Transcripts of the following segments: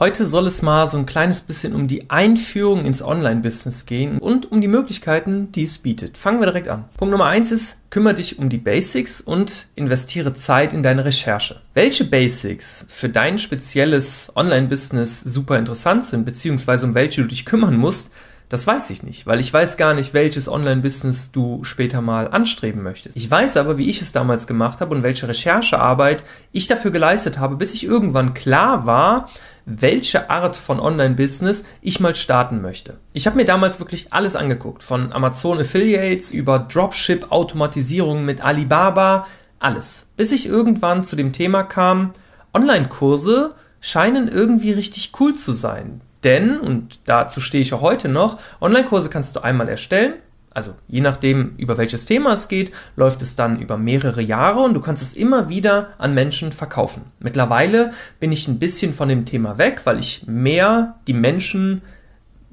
Heute soll es mal so ein kleines bisschen um die Einführung ins Online-Business gehen und um die Möglichkeiten, die es bietet. Fangen wir direkt an. Punkt Nummer eins ist, kümmere dich um die Basics und investiere Zeit in deine Recherche. Welche Basics für dein spezielles Online-Business super interessant sind, beziehungsweise um welche du dich kümmern musst, das weiß ich nicht, weil ich weiß gar nicht, welches Online-Business du später mal anstreben möchtest. Ich weiß aber, wie ich es damals gemacht habe und welche Recherchearbeit ich dafür geleistet habe, bis ich irgendwann klar war, welche Art von Online-Business ich mal starten möchte. Ich habe mir damals wirklich alles angeguckt, von Amazon Affiliates über Dropship-Automatisierung mit Alibaba, alles. Bis ich irgendwann zu dem Thema kam, Online-Kurse scheinen irgendwie richtig cool zu sein. Denn, und dazu stehe ich auch heute noch, Online-Kurse kannst du einmal erstellen, also je nachdem, über welches Thema es geht, läuft es dann über mehrere Jahre und du kannst es immer wieder an Menschen verkaufen. Mittlerweile bin ich ein bisschen von dem Thema weg, weil ich mehr die Menschen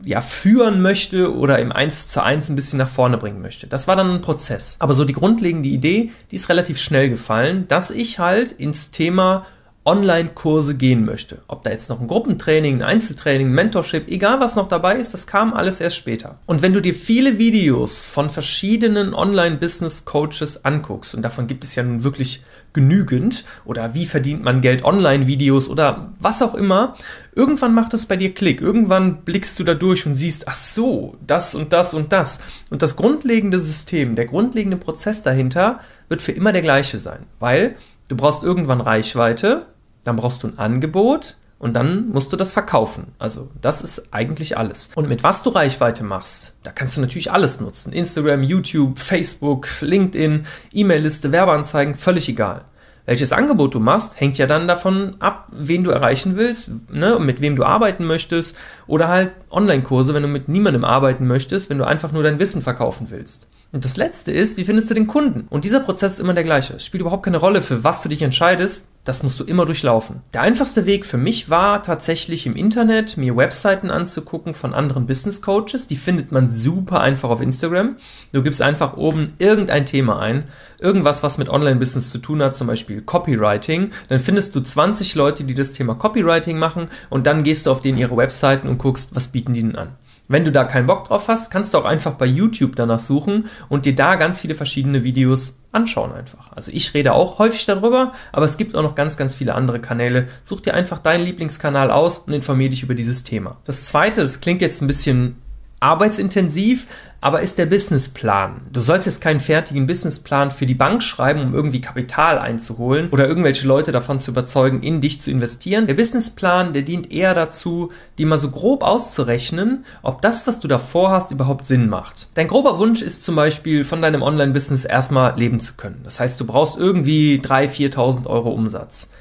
ja, führen möchte oder im 1 zu 1 ein bisschen nach vorne bringen möchte. Das war dann ein Prozess. Aber so die grundlegende Idee, die ist relativ schnell gefallen, dass ich halt ins Thema Online-Kurse gehen möchte. Ob da jetzt noch ein Gruppentraining, ein Einzeltraining, ein Mentorship, egal was noch dabei ist, das kam alles erst später. Und wenn du dir viele Videos von verschiedenen Online-Business-Coaches anguckst, und davon gibt es ja nun wirklich genügend, oder wie verdient man Geld Online-Videos oder was auch immer, irgendwann macht es bei dir Klick. Irgendwann blickst du da durch und siehst, ach so, das und das und das. Und das grundlegende System, der grundlegende Prozess dahinter wird für immer der gleiche sein, weil du brauchst irgendwann Reichweite, dann brauchst du ein Angebot und dann musst du das verkaufen. Also das ist eigentlich alles. Und mit was du Reichweite machst, da kannst du natürlich alles nutzen. Instagram, YouTube, Facebook, LinkedIn, E-Mail-Liste, Werbeanzeigen, völlig egal. Welches Angebot du machst, hängt ja dann davon ab, wen du erreichen willst, ne, mit wem du arbeiten möchtest oder halt Online-Kurse, wenn du mit niemandem arbeiten möchtest, wenn du einfach nur dein Wissen verkaufen willst. Und das letzte ist, wie findest du den Kunden? Und dieser Prozess ist immer der gleiche. Es spielt überhaupt keine Rolle, für was du dich entscheidest. Das musst du immer durchlaufen. Der einfachste Weg für mich war tatsächlich im Internet mir Webseiten anzugucken von anderen Business Coaches. Die findet man super einfach auf Instagram. Du gibst einfach oben irgendein Thema ein, irgendwas, was mit Online-Business zu tun hat, zum Beispiel Copywriting. Dann findest du 20 Leute, die das Thema Copywriting machen und dann gehst du auf denen ihre Webseiten und guckst, was bieten die denn an. Wenn du da keinen Bock drauf hast, kannst du auch einfach bei YouTube danach suchen und dir da ganz viele verschiedene Videos anschauen einfach. Also ich rede auch häufig darüber, aber es gibt auch noch ganz, ganz viele andere Kanäle. Such dir einfach deinen Lieblingskanal aus und informiere dich über dieses Thema. Das zweite, das klingt jetzt ein bisschen arbeitsintensiv, aber ist der Businessplan. Du sollst jetzt keinen fertigen Businessplan für die Bank schreiben, um irgendwie Kapital einzuholen oder irgendwelche Leute davon zu überzeugen, in dich zu investieren. Der Businessplan, der dient eher dazu, dir mal so grob auszurechnen, ob das, was du da vorhast, überhaupt Sinn macht. Dein grober Wunsch ist zum Beispiel, von deinem Online-Business erstmal leben zu können. Das heißt, du brauchst irgendwie 3.000, 4.000 Euro Umsatz.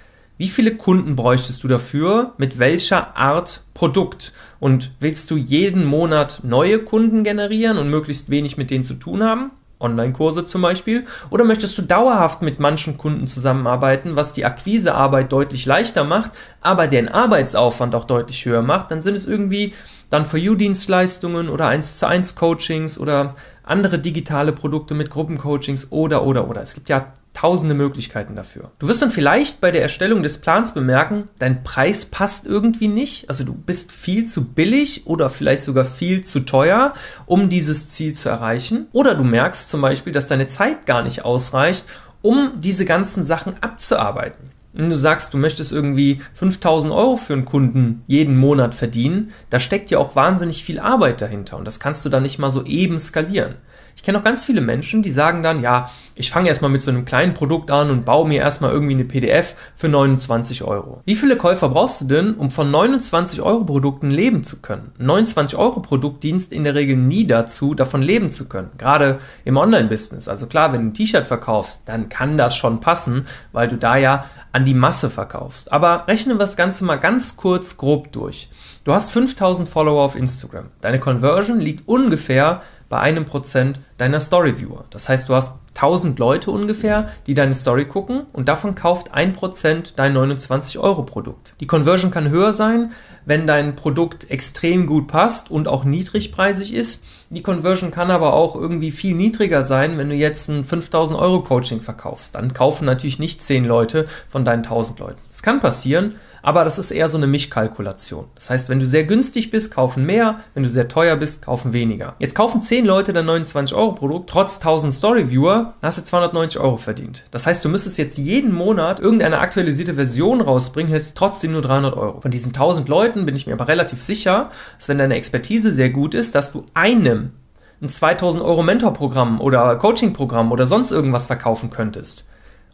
Wie viele Kunden bräuchtest du dafür? Mit welcher Art Produkt? Und willst du jeden Monat neue Kunden generieren und möglichst wenig mit denen zu tun haben? Online-Kurse zum Beispiel? Oder möchtest du dauerhaft mit manchen Kunden zusammenarbeiten, was die Akquisearbeit deutlich leichter macht, aber den Arbeitsaufwand auch deutlich höher macht? Dann sind es irgendwie dann For You-Dienstleistungen oder 1 zu 1 Coachings oder andere digitale Produkte mit Gruppencoachings oder oder oder. Es gibt ja tausende Möglichkeiten dafür. Du wirst dann vielleicht bei der Erstellung des Plans bemerken, dein Preis passt irgendwie nicht. Also du bist viel zu billig oder vielleicht sogar viel zu teuer, um dieses Ziel zu erreichen. Oder du merkst zum Beispiel, dass deine Zeit gar nicht ausreicht, um diese ganzen Sachen abzuarbeiten. Wenn du sagst, du möchtest irgendwie 5000 Euro für einen Kunden jeden Monat verdienen, da steckt ja auch wahnsinnig viel Arbeit dahinter und das kannst du dann nicht mal so eben skalieren. Ich kenne auch ganz viele Menschen, die sagen dann, ja, ich fange erstmal mit so einem kleinen Produkt an und baue mir erstmal irgendwie eine PDF für 29 Euro. Wie viele Käufer brauchst du denn, um von 29 Euro Produkten leben zu können? 29 Euro Produkt dient in der Regel nie dazu, davon leben zu können. Gerade im Online-Business. Also klar, wenn du ein T-Shirt verkaufst, dann kann das schon passen, weil du da ja an die Masse verkaufst. Aber rechnen wir das Ganze mal ganz kurz grob durch. Du hast 5000 Follower auf Instagram. Deine Conversion liegt ungefähr bei einem Prozent deiner Story-Viewer. Das heißt, du hast 1000 Leute ungefähr, die deine Story gucken und davon kauft ein Prozent dein 29-Euro-Produkt. Die Conversion kann höher sein, wenn dein Produkt extrem gut passt und auch niedrigpreisig ist. Die Conversion kann aber auch irgendwie viel niedriger sein, wenn du jetzt ein 5000 Euro Coaching verkaufst. Dann kaufen natürlich nicht 10 Leute von deinen 1000 Leuten. Es kann passieren, aber das ist eher so eine Mischkalkulation. Das heißt, wenn du sehr günstig bist, kaufen mehr, wenn du sehr teuer bist, kaufen weniger. Jetzt kaufen 10 Leute dein 29 Euro Produkt, trotz 1000 Story Viewer, hast du 290 Euro verdient. Das heißt, du müsstest jetzt jeden Monat irgendeine aktualisierte Version rausbringen, hättest trotzdem nur 300 Euro. Von diesen 1000 Leuten bin ich mir aber relativ sicher, dass wenn deine Expertise sehr gut ist, dass du einem ein 2000 Euro Mentorprogramm oder Coachingprogramm oder sonst irgendwas verkaufen könntest.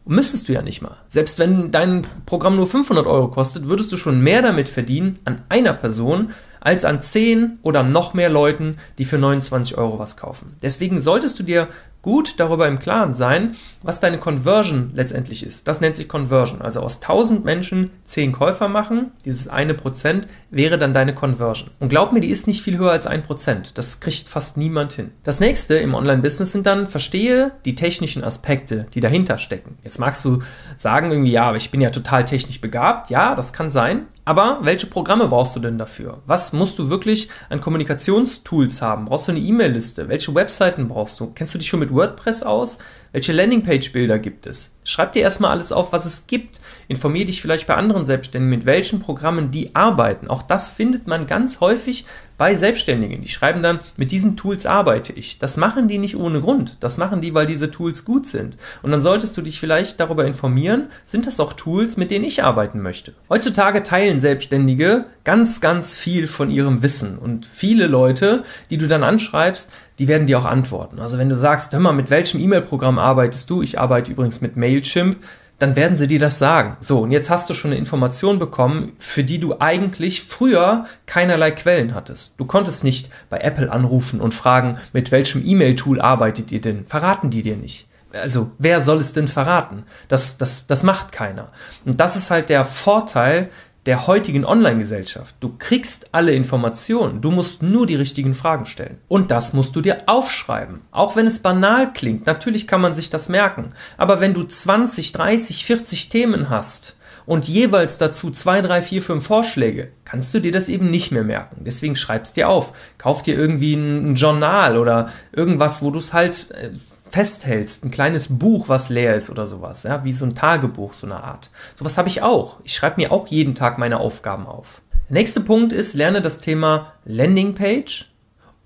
Müsstest du ja nicht mal. Selbst wenn dein Programm nur 500 Euro kostet, würdest du schon mehr damit verdienen an einer Person, als an 10 oder noch mehr Leuten, die für 29 Euro was kaufen. Deswegen solltest du dir gut darüber im Klaren sein, was deine Conversion letztendlich ist. Das nennt sich Conversion. Also aus 1000 Menschen 10 Käufer machen, dieses eine Prozent wäre dann deine Conversion. Und glaub mir, die ist nicht viel höher als ein Prozent. Das kriegt fast niemand hin. Das nächste im Online-Business sind dann, verstehe die technischen Aspekte, die dahinter stecken. Jetzt magst du sagen irgendwie, ja, aber ich bin ja total technisch begabt. Ja, das kann sein. Aber welche Programme brauchst du denn dafür? Was musst du wirklich an Kommunikationstools haben? Brauchst du eine E-Mail-Liste? Welche Webseiten brauchst du? Kennst du dich schon mit WordPress aus? Welche Landingpage-Bilder gibt es? Schreib dir erstmal alles auf, was es gibt. Informier dich vielleicht bei anderen Selbstständigen, mit welchen Programmen die arbeiten. Auch das findet man ganz häufig bei Selbstständigen. Die schreiben dann, mit diesen Tools arbeite ich. Das machen die nicht ohne Grund. Das machen die, weil diese Tools gut sind. Und dann solltest du dich vielleicht darüber informieren, sind das auch Tools, mit denen ich arbeiten möchte. Heutzutage teilen Selbstständige ganz, ganz viel von ihrem Wissen. Und viele Leute, die du dann anschreibst, die werden dir auch antworten. Also wenn du sagst, hör mal, mit welchem E-Mail-Programm arbeitest du? Ich arbeite übrigens mit Mailchimp dann werden sie dir das sagen. So, und jetzt hast du schon eine Information bekommen, für die du eigentlich früher keinerlei Quellen hattest. Du konntest nicht bei Apple anrufen und fragen, mit welchem E-Mail-Tool arbeitet ihr denn? Verraten die dir nicht. Also, wer soll es denn verraten? Das, das, das macht keiner. Und das ist halt der Vorteil der heutigen Online-Gesellschaft. Du kriegst alle Informationen, du musst nur die richtigen Fragen stellen. Und das musst du dir aufschreiben. Auch wenn es banal klingt, natürlich kann man sich das merken. Aber wenn du 20, 30, 40 Themen hast und jeweils dazu 2, 3, 4, 5 Vorschläge, kannst du dir das eben nicht mehr merken. Deswegen schreibst dir auf. Kauf dir irgendwie ein Journal oder irgendwas, wo du es halt äh, festhältst, ein kleines Buch, was leer ist oder sowas, ja, wie so ein Tagebuch, so eine Art. Sowas habe ich auch. Ich schreibe mir auch jeden Tag meine Aufgaben auf. Der nächste Punkt ist, lerne das Thema Landingpage,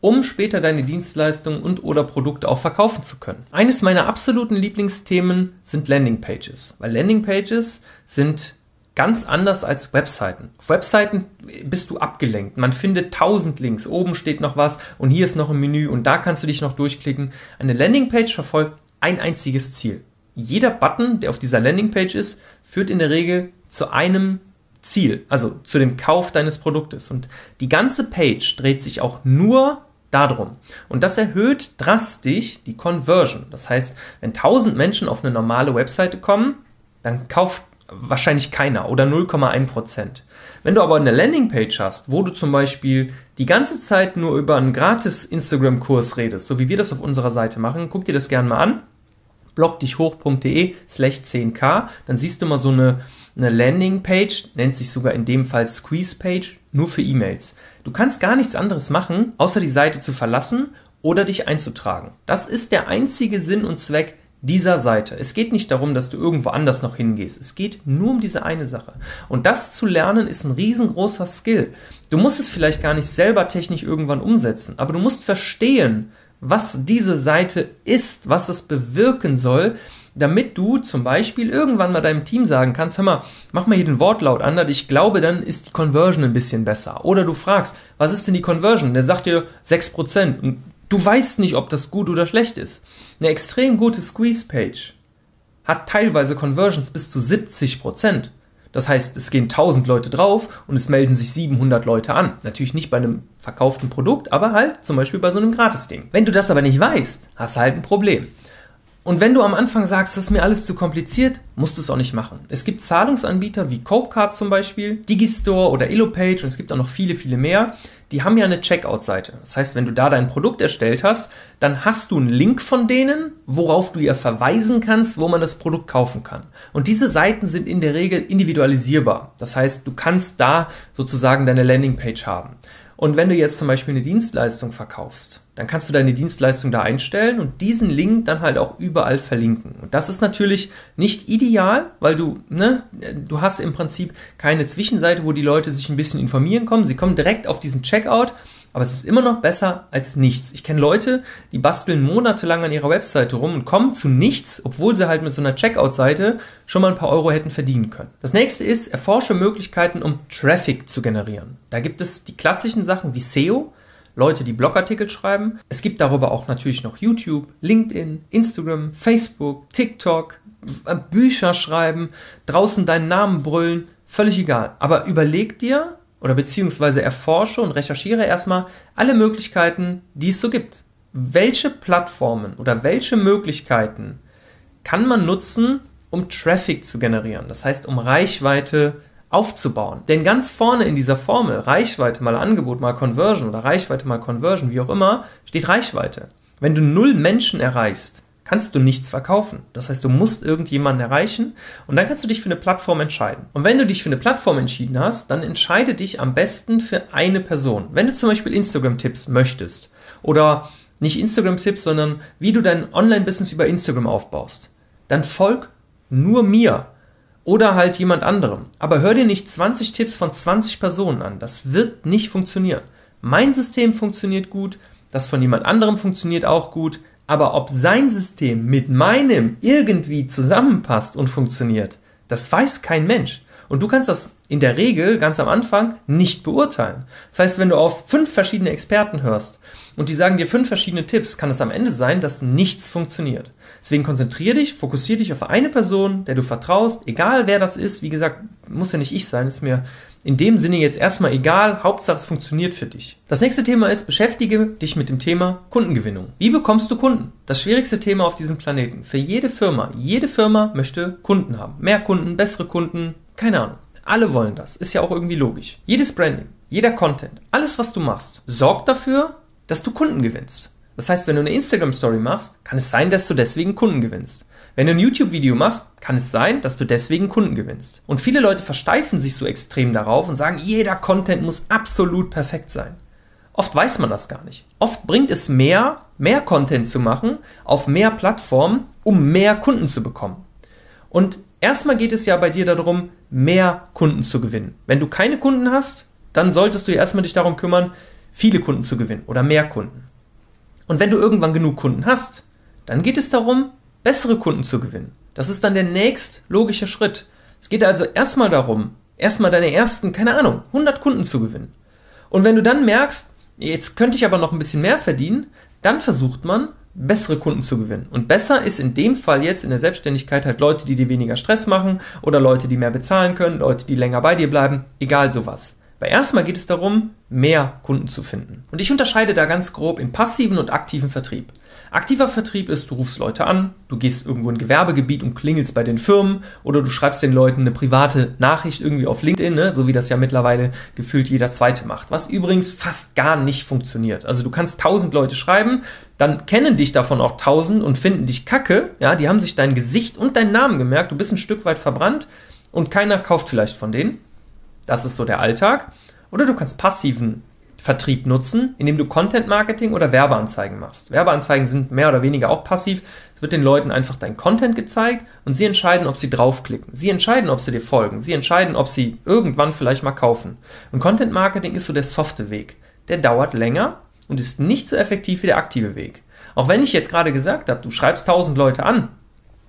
um später deine Dienstleistungen und oder Produkte auch verkaufen zu können. Eines meiner absoluten Lieblingsthemen sind Landingpages, weil Landingpages sind Ganz anders als Webseiten. Auf Webseiten bist du abgelenkt. Man findet tausend Links. Oben steht noch was und hier ist noch ein Menü und da kannst du dich noch durchklicken. Eine Landingpage verfolgt ein einziges Ziel. Jeder Button, der auf dieser Landingpage ist, führt in der Regel zu einem Ziel, also zu dem Kauf deines Produktes. Und die ganze Page dreht sich auch nur darum. Und das erhöht drastisch die Conversion. Das heißt, wenn 1000 Menschen auf eine normale Webseite kommen, dann kauft wahrscheinlich keiner oder 0,1 Prozent. Wenn du aber eine Landingpage hast, wo du zum Beispiel die ganze Zeit nur über einen gratis Instagram-Kurs redest, so wie wir das auf unserer Seite machen, guck dir das gerne mal an, blogdichhoch.de slash 10k, dann siehst du mal so eine, eine Landingpage, nennt sich sogar in dem Fall Squeeze Page, nur für E-Mails. Du kannst gar nichts anderes machen, außer die Seite zu verlassen oder dich einzutragen. Das ist der einzige Sinn und Zweck dieser Seite. Es geht nicht darum, dass du irgendwo anders noch hingehst. Es geht nur um diese eine Sache. Und das zu lernen ist ein riesengroßer Skill. Du musst es vielleicht gar nicht selber technisch irgendwann umsetzen, aber du musst verstehen, was diese Seite ist, was es bewirken soll, damit du zum Beispiel irgendwann mal deinem Team sagen kannst, hör mal, mach mal hier den Wortlaut an, ich glaube, dann ist die Conversion ein bisschen besser. Oder du fragst, was ist denn die Conversion? Der sagt dir 6%. Und Du weißt nicht, ob das gut oder schlecht ist. Eine extrem gute Squeeze-Page hat teilweise Conversions bis zu 70%. Das heißt, es gehen 1000 Leute drauf und es melden sich 700 Leute an. Natürlich nicht bei einem verkauften Produkt, aber halt zum Beispiel bei so einem Gratis-Ding. Wenn du das aber nicht weißt, hast du halt ein Problem. Und wenn du am Anfang sagst, das ist mir alles zu kompliziert, musst du es auch nicht machen. Es gibt Zahlungsanbieter wie Copecard zum Beispiel, Digistore oder Illopage und es gibt auch noch viele, viele mehr. Die haben ja eine Checkout-Seite. Das heißt, wenn du da dein Produkt erstellt hast, dann hast du einen Link von denen, worauf du ihr verweisen kannst, wo man das Produkt kaufen kann. Und diese Seiten sind in der Regel individualisierbar. Das heißt, du kannst da sozusagen deine Landingpage haben. Und wenn du jetzt zum Beispiel eine Dienstleistung verkaufst, dann kannst du deine Dienstleistung da einstellen und diesen Link dann halt auch überall verlinken. Und das ist natürlich nicht ideal, weil du, ne, du hast im Prinzip keine Zwischenseite, wo die Leute sich ein bisschen informieren kommen. Sie kommen direkt auf diesen Checkout aber es ist immer noch besser als nichts. Ich kenne Leute, die basteln monatelang an ihrer Webseite rum und kommen zu nichts, obwohl sie halt mit so einer Checkout-Seite schon mal ein paar Euro hätten verdienen können. Das nächste ist, erforsche Möglichkeiten, um Traffic zu generieren. Da gibt es die klassischen Sachen wie SEO, Leute, die Blogartikel schreiben. Es gibt darüber auch natürlich noch YouTube, LinkedIn, Instagram, Facebook, TikTok, Bücher schreiben, draußen deinen Namen brüllen, völlig egal. Aber überleg dir, oder beziehungsweise erforsche und recherchiere erstmal alle Möglichkeiten, die es so gibt. Welche Plattformen oder welche Möglichkeiten kann man nutzen, um Traffic zu generieren? Das heißt, um Reichweite aufzubauen. Denn ganz vorne in dieser Formel, Reichweite mal Angebot mal Conversion oder Reichweite mal Conversion, wie auch immer, steht Reichweite. Wenn du null Menschen erreichst, kannst du nichts verkaufen. Das heißt, du musst irgendjemanden erreichen und dann kannst du dich für eine Plattform entscheiden. Und wenn du dich für eine Plattform entschieden hast, dann entscheide dich am besten für eine Person. Wenn du zum Beispiel Instagram-Tipps möchtest oder nicht Instagram-Tipps, sondern wie du dein Online-Business über Instagram aufbaust, dann folg nur mir oder halt jemand anderem. Aber hör dir nicht 20 Tipps von 20 Personen an. Das wird nicht funktionieren. Mein System funktioniert gut, das von jemand anderem funktioniert auch gut. Aber ob sein System mit meinem irgendwie zusammenpasst und funktioniert, das weiß kein Mensch. Und du kannst das in der Regel ganz am Anfang nicht beurteilen. Das heißt, wenn du auf fünf verschiedene Experten hörst und die sagen dir fünf verschiedene Tipps, kann es am Ende sein, dass nichts funktioniert. Deswegen konzentriere dich, fokussiere dich auf eine Person, der du vertraust, egal wer das ist. Wie gesagt, muss ja nicht ich sein, ist mir in dem Sinne jetzt erstmal egal, Hauptsache es funktioniert für dich. Das nächste Thema ist, beschäftige dich mit dem Thema Kundengewinnung. Wie bekommst du Kunden? Das schwierigste Thema auf diesem Planeten. Für jede Firma. Jede Firma möchte Kunden haben. Mehr Kunden, bessere Kunden, keine Ahnung. Alle wollen das. Ist ja auch irgendwie logisch. Jedes Branding, jeder Content, alles was du machst, sorgt dafür, dass du Kunden gewinnst. Das heißt, wenn du eine Instagram-Story machst, kann es sein, dass du deswegen Kunden gewinnst. Wenn du ein YouTube-Video machst, kann es sein, dass du deswegen Kunden gewinnst. Und viele Leute versteifen sich so extrem darauf und sagen, jeder Content muss absolut perfekt sein. Oft weiß man das gar nicht. Oft bringt es mehr, mehr Content zu machen auf mehr Plattformen, um mehr Kunden zu bekommen. Und erstmal geht es ja bei dir darum, mehr Kunden zu gewinnen. Wenn du keine Kunden hast, dann solltest du erstmal dich darum kümmern, viele Kunden zu gewinnen oder mehr Kunden. Und wenn du irgendwann genug Kunden hast, dann geht es darum, bessere Kunden zu gewinnen. Das ist dann der nächst logische Schritt. Es geht also erstmal darum, erstmal deine ersten, keine Ahnung, 100 Kunden zu gewinnen. Und wenn du dann merkst, jetzt könnte ich aber noch ein bisschen mehr verdienen, dann versucht man, bessere Kunden zu gewinnen. Und besser ist in dem Fall jetzt in der Selbstständigkeit halt Leute, die dir weniger Stress machen oder Leute, die mehr bezahlen können, Leute, die länger bei dir bleiben, egal sowas. Weil erstmal geht es darum, mehr Kunden zu finden. Und ich unterscheide da ganz grob in passiven und aktiven Vertrieb. Aktiver Vertrieb ist, du rufst Leute an, du gehst irgendwo in ein Gewerbegebiet und klingelst bei den Firmen oder du schreibst den Leuten eine private Nachricht irgendwie auf LinkedIn, ne? so wie das ja mittlerweile gefühlt jeder zweite macht. Was übrigens fast gar nicht funktioniert. Also du kannst tausend Leute schreiben, dann kennen dich davon auch tausend und finden dich kacke. Ja, die haben sich dein Gesicht und deinen Namen gemerkt, du bist ein Stück weit verbrannt und keiner kauft vielleicht von denen. Das ist so der Alltag. Oder du kannst passiven Vertrieb nutzen, indem du Content Marketing oder Werbeanzeigen machst. Werbeanzeigen sind mehr oder weniger auch passiv. Es wird den Leuten einfach dein Content gezeigt und sie entscheiden, ob sie draufklicken. Sie entscheiden, ob sie dir folgen. Sie entscheiden, ob sie irgendwann vielleicht mal kaufen. Und Content Marketing ist so der softe Weg. Der dauert länger und ist nicht so effektiv wie der aktive Weg. Auch wenn ich jetzt gerade gesagt habe, du schreibst 1000 Leute an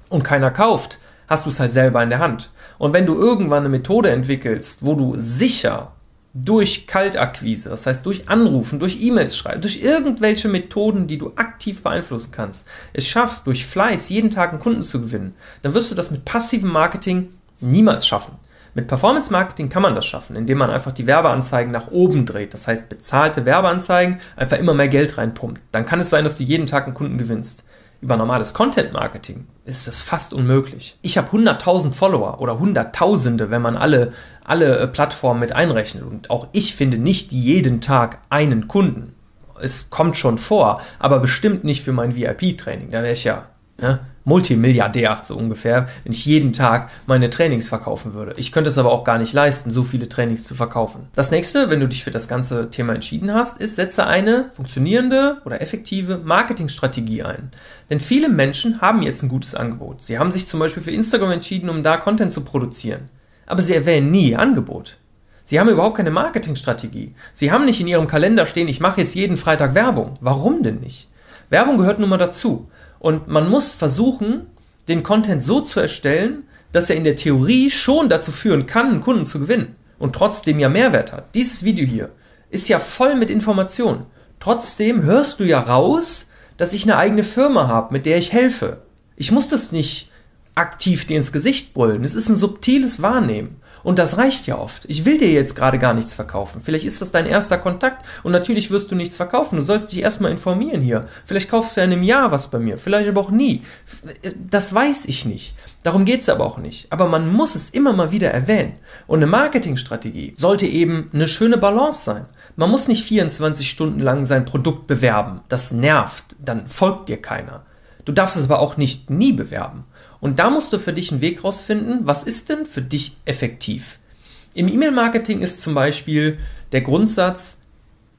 und keiner kauft, hast du es halt selber in der Hand. Und wenn du irgendwann eine Methode entwickelst, wo du sicher durch Kaltakquise, das heißt durch Anrufen, durch E-Mails schreiben, durch irgendwelche Methoden, die du aktiv beeinflussen kannst, es schaffst, durch Fleiß jeden Tag einen Kunden zu gewinnen, dann wirst du das mit passivem Marketing niemals schaffen. Mit Performance Marketing kann man das schaffen, indem man einfach die Werbeanzeigen nach oben dreht. Das heißt, bezahlte Werbeanzeigen einfach immer mehr Geld reinpumpt. Dann kann es sein, dass du jeden Tag einen Kunden gewinnst. Über normales Content Marketing ist es fast unmöglich. Ich habe 100.000 Follower oder Hunderttausende, wenn man alle, alle äh, Plattformen mit einrechnet. Und auch ich finde nicht jeden Tag einen Kunden. Es kommt schon vor, aber bestimmt nicht für mein VIP-Training. Da wäre ich ja, ne? Multimilliardär, so ungefähr, wenn ich jeden Tag meine Trainings verkaufen würde. Ich könnte es aber auch gar nicht leisten, so viele Trainings zu verkaufen. Das nächste, wenn du dich für das ganze Thema entschieden hast, ist, setze eine funktionierende oder effektive Marketingstrategie ein. Denn viele Menschen haben jetzt ein gutes Angebot. Sie haben sich zum Beispiel für Instagram entschieden, um da Content zu produzieren. Aber sie erwähnen nie Angebot. Sie haben überhaupt keine Marketingstrategie. Sie haben nicht in ihrem Kalender stehen, ich mache jetzt jeden Freitag Werbung. Warum denn nicht? Werbung gehört nun mal dazu. Und man muss versuchen, den Content so zu erstellen, dass er in der Theorie schon dazu führen kann, einen Kunden zu gewinnen und trotzdem ja Mehrwert hat. Dieses Video hier ist ja voll mit Informationen. Trotzdem hörst du ja raus, dass ich eine eigene Firma habe, mit der ich helfe. Ich muss das nicht aktiv dir ins Gesicht brüllen. Es ist ein subtiles Wahrnehmen. Und das reicht ja oft. Ich will dir jetzt gerade gar nichts verkaufen. Vielleicht ist das dein erster Kontakt und natürlich wirst du nichts verkaufen. Du sollst dich erstmal informieren hier. Vielleicht kaufst du ja in einem Jahr was bei mir, vielleicht aber auch nie. Das weiß ich nicht. Darum geht es aber auch nicht. Aber man muss es immer mal wieder erwähnen. Und eine Marketingstrategie sollte eben eine schöne Balance sein. Man muss nicht 24 Stunden lang sein Produkt bewerben. Das nervt. Dann folgt dir keiner. Du darfst es aber auch nicht nie bewerben. Und da musst du für dich einen Weg rausfinden, was ist denn für dich effektiv. Im E-Mail-Marketing ist zum Beispiel der Grundsatz,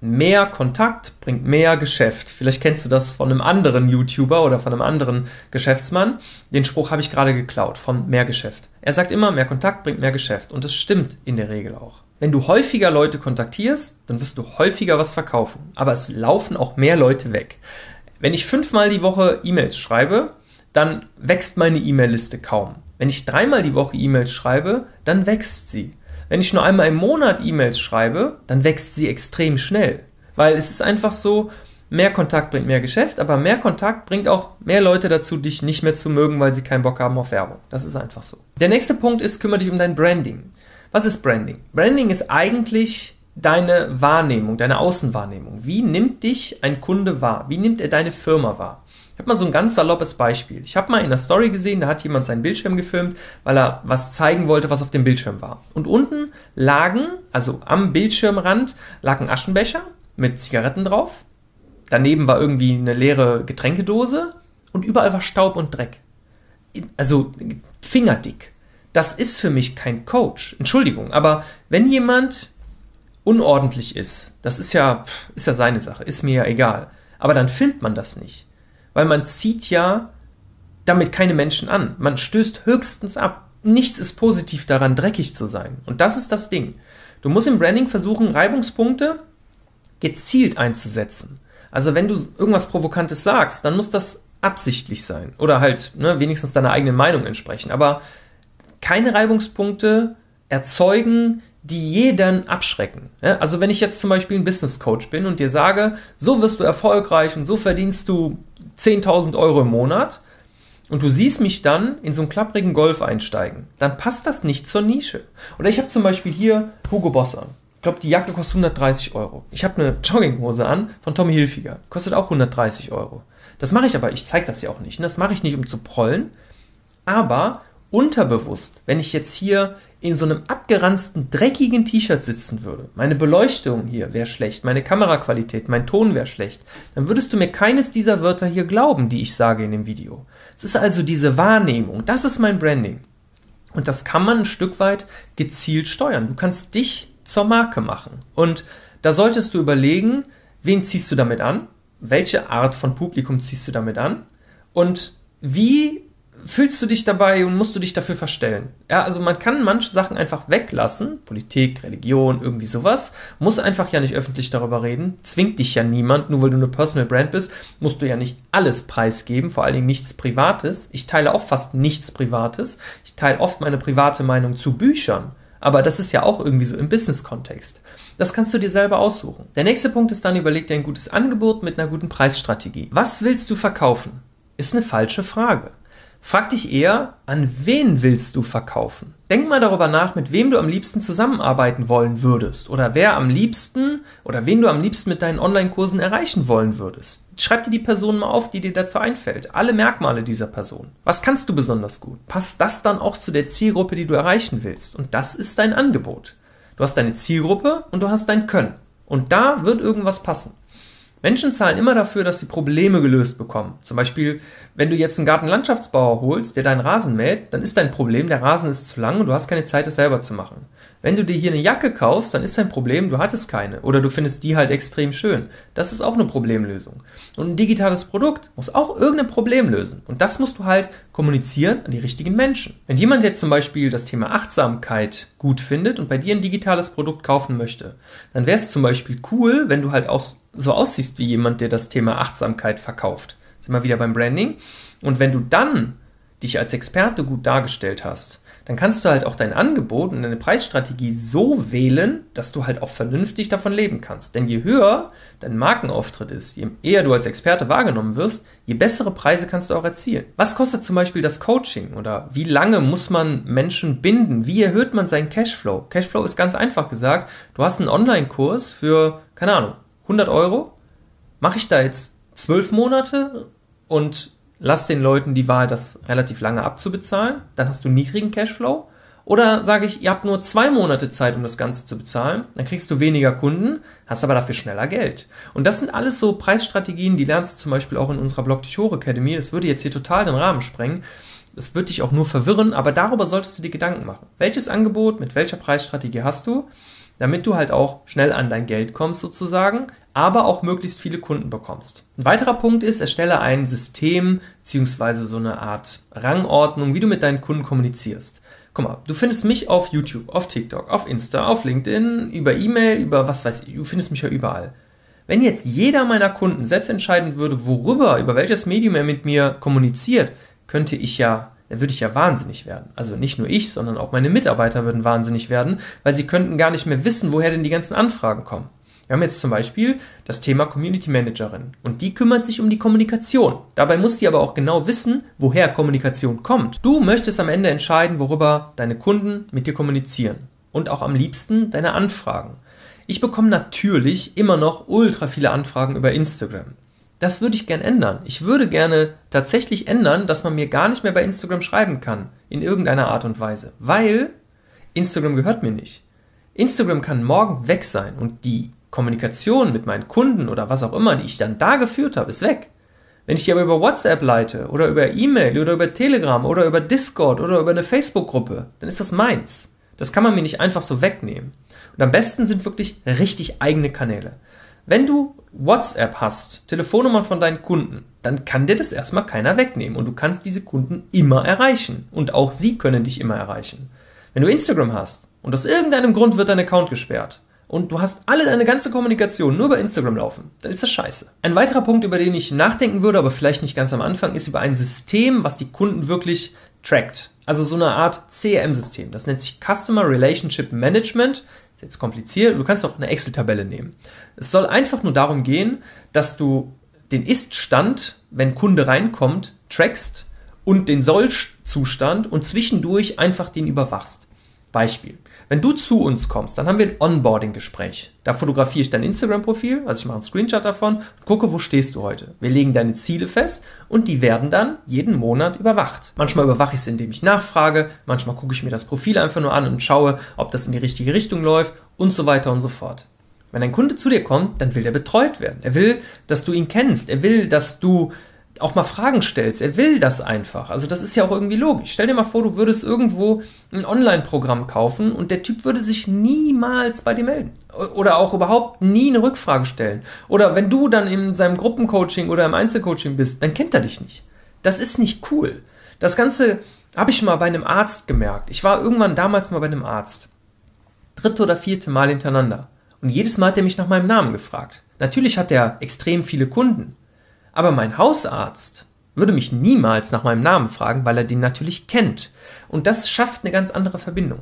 mehr Kontakt bringt mehr Geschäft. Vielleicht kennst du das von einem anderen YouTuber oder von einem anderen Geschäftsmann. Den Spruch habe ich gerade geklaut von mehr Geschäft. Er sagt immer, mehr Kontakt bringt mehr Geschäft. Und das stimmt in der Regel auch. Wenn du häufiger Leute kontaktierst, dann wirst du häufiger was verkaufen. Aber es laufen auch mehr Leute weg. Wenn ich fünfmal die Woche E-Mails schreibe, dann wächst meine E-Mail-Liste kaum. Wenn ich dreimal die Woche E-Mails schreibe, dann wächst sie. Wenn ich nur einmal im Monat E-Mails schreibe, dann wächst sie extrem schnell. Weil es ist einfach so, mehr Kontakt bringt mehr Geschäft, aber mehr Kontakt bringt auch mehr Leute dazu, dich nicht mehr zu mögen, weil sie keinen Bock haben auf Werbung. Das ist einfach so. Der nächste Punkt ist, kümmere dich um dein Branding. Was ist Branding? Branding ist eigentlich deine Wahrnehmung, deine Außenwahrnehmung. Wie nimmt dich ein Kunde wahr? Wie nimmt er deine Firma wahr? Ich habe mal so ein ganz saloppes Beispiel. Ich habe mal in der Story gesehen, da hat jemand seinen Bildschirm gefilmt, weil er was zeigen wollte, was auf dem Bildschirm war. Und unten lagen, also am Bildschirmrand, lag ein Aschenbecher mit Zigaretten drauf. Daneben war irgendwie eine leere Getränkedose und überall war Staub und Dreck. Also fingerdick. Das ist für mich kein Coach. Entschuldigung, aber wenn jemand unordentlich ist, das ist ja, ist ja seine Sache, ist mir ja egal. Aber dann filmt man das nicht weil man zieht ja damit keine Menschen an. Man stößt höchstens ab. Nichts ist positiv daran, dreckig zu sein. Und das ist das Ding. Du musst im Branding versuchen, Reibungspunkte gezielt einzusetzen. Also wenn du irgendwas Provokantes sagst, dann muss das absichtlich sein. Oder halt ne, wenigstens deiner eigenen Meinung entsprechen. Aber keine Reibungspunkte erzeugen, die jeden abschrecken. Also wenn ich jetzt zum Beispiel ein Business Coach bin und dir sage, so wirst du erfolgreich und so verdienst du 10.000 Euro im Monat und du siehst mich dann in so einen klapprigen Golf einsteigen, dann passt das nicht zur Nische. Oder ich habe zum Beispiel hier Hugo Boss an. Ich glaube, die Jacke kostet 130 Euro. Ich habe eine Jogginghose an von Tommy Hilfiger. Kostet auch 130 Euro. Das mache ich aber, ich zeige das ja auch nicht. Ne? Das mache ich nicht, um zu prollen. Aber unterbewusst, wenn ich jetzt hier in so einem abgeranzten, dreckigen T-Shirt sitzen würde, meine Beleuchtung hier wäre schlecht, meine Kameraqualität, mein Ton wäre schlecht, dann würdest du mir keines dieser Wörter hier glauben, die ich sage in dem Video. Es ist also diese Wahrnehmung, das ist mein Branding. Und das kann man ein Stück weit gezielt steuern. Du kannst dich zur Marke machen. Und da solltest du überlegen, wen ziehst du damit an? Welche Art von Publikum ziehst du damit an? Und wie fühlst du dich dabei und musst du dich dafür verstellen. Ja, also man kann manche Sachen einfach weglassen, Politik, Religion, irgendwie sowas, muss einfach ja nicht öffentlich darüber reden, zwingt dich ja niemand, nur weil du eine Personal Brand bist, musst du ja nicht alles preisgeben, vor allen Dingen nichts Privates. Ich teile auch fast nichts Privates. Ich teile oft meine private Meinung zu Büchern. Aber das ist ja auch irgendwie so im Business-Kontext. Das kannst du dir selber aussuchen. Der nächste Punkt ist dann, überleg dir ein gutes Angebot mit einer guten Preisstrategie. Was willst du verkaufen? Ist eine falsche Frage. Frag dich eher, an wen willst du verkaufen? Denk mal darüber nach, mit wem du am liebsten zusammenarbeiten wollen würdest oder wer am liebsten oder wen du am liebsten mit deinen Online-Kursen erreichen wollen würdest. Schreib dir die Person mal auf, die dir dazu einfällt. Alle Merkmale dieser Person. Was kannst du besonders gut? Passt das dann auch zu der Zielgruppe, die du erreichen willst? Und das ist dein Angebot. Du hast deine Zielgruppe und du hast dein Können. Und da wird irgendwas passen. Menschen zahlen immer dafür, dass sie Probleme gelöst bekommen. Zum Beispiel, wenn du jetzt einen Gartenlandschaftsbauer holst, der deinen Rasen mäht, dann ist dein Problem, der Rasen ist zu lang und du hast keine Zeit, das selber zu machen. Wenn du dir hier eine Jacke kaufst, dann ist dein Problem, du hattest keine oder du findest die halt extrem schön. Das ist auch eine Problemlösung. Und ein digitales Produkt muss auch irgendein Problem lösen. Und das musst du halt kommunizieren an die richtigen Menschen. Wenn jemand jetzt zum Beispiel das Thema Achtsamkeit gut findet und bei dir ein digitales Produkt kaufen möchte, dann wäre es zum Beispiel cool, wenn du halt auch so aussiehst wie jemand, der das Thema Achtsamkeit verkauft. Sind wir wieder beim Branding. Und wenn du dann dich als Experte gut dargestellt hast, dann kannst du halt auch dein Angebot und deine Preisstrategie so wählen, dass du halt auch vernünftig davon leben kannst. Denn je höher dein Markenauftritt ist, je eher du als Experte wahrgenommen wirst, je bessere Preise kannst du auch erzielen. Was kostet zum Beispiel das Coaching oder wie lange muss man Menschen binden? Wie erhöht man seinen Cashflow? Cashflow ist ganz einfach gesagt, du hast einen Online-Kurs für, keine Ahnung, 100 Euro, mache ich da jetzt 12 Monate und lass den Leuten die Wahl, das relativ lange abzubezahlen, dann hast du niedrigen Cashflow. Oder sage ich, ihr habt nur zwei Monate Zeit, um das Ganze zu bezahlen, dann kriegst du weniger Kunden, hast aber dafür schneller Geld. Und das sind alles so Preisstrategien, die lernst du zum Beispiel auch in unserer Blog Tichore Academy. Das würde jetzt hier total den Rahmen sprengen. Das wird dich auch nur verwirren, aber darüber solltest du dir Gedanken machen. Welches Angebot mit welcher Preisstrategie hast du? Damit du halt auch schnell an dein Geld kommst sozusagen, aber auch möglichst viele Kunden bekommst. Ein weiterer Punkt ist, erstelle ein System bzw. so eine Art Rangordnung, wie du mit deinen Kunden kommunizierst. Guck mal, du findest mich auf YouTube, auf TikTok, auf Insta, auf LinkedIn, über E-Mail, über was weiß ich, du findest mich ja überall. Wenn jetzt jeder meiner Kunden selbst entscheiden würde, worüber, über welches Medium er mit mir kommuniziert, könnte ich ja dann würde ich ja wahnsinnig werden. Also nicht nur ich, sondern auch meine Mitarbeiter würden wahnsinnig werden, weil sie könnten gar nicht mehr wissen, woher denn die ganzen Anfragen kommen. Wir haben jetzt zum Beispiel das Thema Community Managerin und die kümmert sich um die Kommunikation. Dabei muss sie aber auch genau wissen, woher Kommunikation kommt. Du möchtest am Ende entscheiden, worüber deine Kunden mit dir kommunizieren und auch am liebsten deine Anfragen. Ich bekomme natürlich immer noch ultra viele Anfragen über Instagram. Das würde ich gern ändern. Ich würde gerne tatsächlich ändern, dass man mir gar nicht mehr bei Instagram schreiben kann. In irgendeiner Art und Weise. Weil Instagram gehört mir nicht. Instagram kann morgen weg sein und die Kommunikation mit meinen Kunden oder was auch immer, die ich dann da geführt habe, ist weg. Wenn ich die aber über WhatsApp leite oder über E-Mail oder über Telegram oder über Discord oder über eine Facebook-Gruppe, dann ist das meins. Das kann man mir nicht einfach so wegnehmen. Und am besten sind wirklich richtig eigene Kanäle. Wenn du WhatsApp hast, Telefonnummern von deinen Kunden, dann kann dir das erstmal keiner wegnehmen und du kannst diese Kunden immer erreichen und auch sie können dich immer erreichen. Wenn du Instagram hast und aus irgendeinem Grund wird dein Account gesperrt und du hast alle deine ganze Kommunikation nur über Instagram laufen, dann ist das scheiße. Ein weiterer Punkt, über den ich nachdenken würde, aber vielleicht nicht ganz am Anfang, ist über ein System, was die Kunden wirklich trackt. Also so eine Art CRM-System. Das nennt sich Customer Relationship Management jetzt kompliziert, du kannst auch eine Excel-Tabelle nehmen. Es soll einfach nur darum gehen, dass du den Ist-Stand, wenn Kunde reinkommt, trackst und den Soll-Zustand und zwischendurch einfach den überwachst. Beispiel. Wenn du zu uns kommst, dann haben wir ein Onboarding-Gespräch. Da fotografiere ich dein Instagram-Profil, also ich mache einen Screenshot davon und gucke, wo stehst du heute. Wir legen deine Ziele fest und die werden dann jeden Monat überwacht. Manchmal überwache ich es, indem ich nachfrage, manchmal gucke ich mir das Profil einfach nur an und schaue, ob das in die richtige Richtung läuft und so weiter und so fort. Wenn ein Kunde zu dir kommt, dann will er betreut werden. Er will, dass du ihn kennst. Er will, dass du auch mal Fragen stellst. Er will das einfach. Also das ist ja auch irgendwie logisch. Stell dir mal vor, du würdest irgendwo ein Online-Programm kaufen und der Typ würde sich niemals bei dir melden. Oder auch überhaupt nie eine Rückfrage stellen. Oder wenn du dann in seinem Gruppencoaching oder im Einzelcoaching bist, dann kennt er dich nicht. Das ist nicht cool. Das Ganze habe ich mal bei einem Arzt gemerkt. Ich war irgendwann damals mal bei einem Arzt. Dritte oder vierte Mal hintereinander. Und jedes Mal hat er mich nach meinem Namen gefragt. Natürlich hat er extrem viele Kunden. Aber mein Hausarzt würde mich niemals nach meinem Namen fragen, weil er den natürlich kennt. Und das schafft eine ganz andere Verbindung.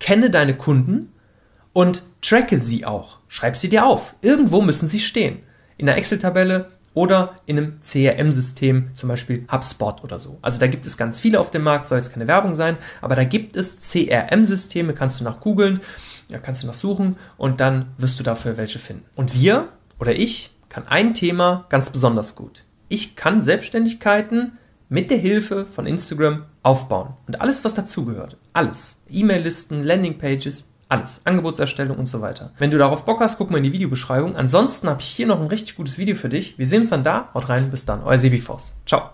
Kenne deine Kunden und tracke sie auch. Schreib sie dir auf. Irgendwo müssen sie stehen. In der Excel-Tabelle oder in einem CRM-System, zum Beispiel HubSpot oder so. Also da gibt es ganz viele auf dem Markt, soll jetzt keine Werbung sein, aber da gibt es CRM-Systeme, kannst du nach googeln, ja, kannst du nach suchen und dann wirst du dafür welche finden. Und wir oder ich kann ein Thema ganz besonders gut. Ich kann Selbstständigkeiten mit der Hilfe von Instagram aufbauen. Und alles, was dazugehört. Alles. E-Mail-Listen, Landingpages, Alles. Angebotserstellung und so weiter. Wenn du darauf Bock hast, guck mal in die Videobeschreibung. Ansonsten habe ich hier noch ein richtig gutes Video für dich. Wir sehen uns dann da. Haut rein, bis dann. Euer Sebi Voss. Ciao.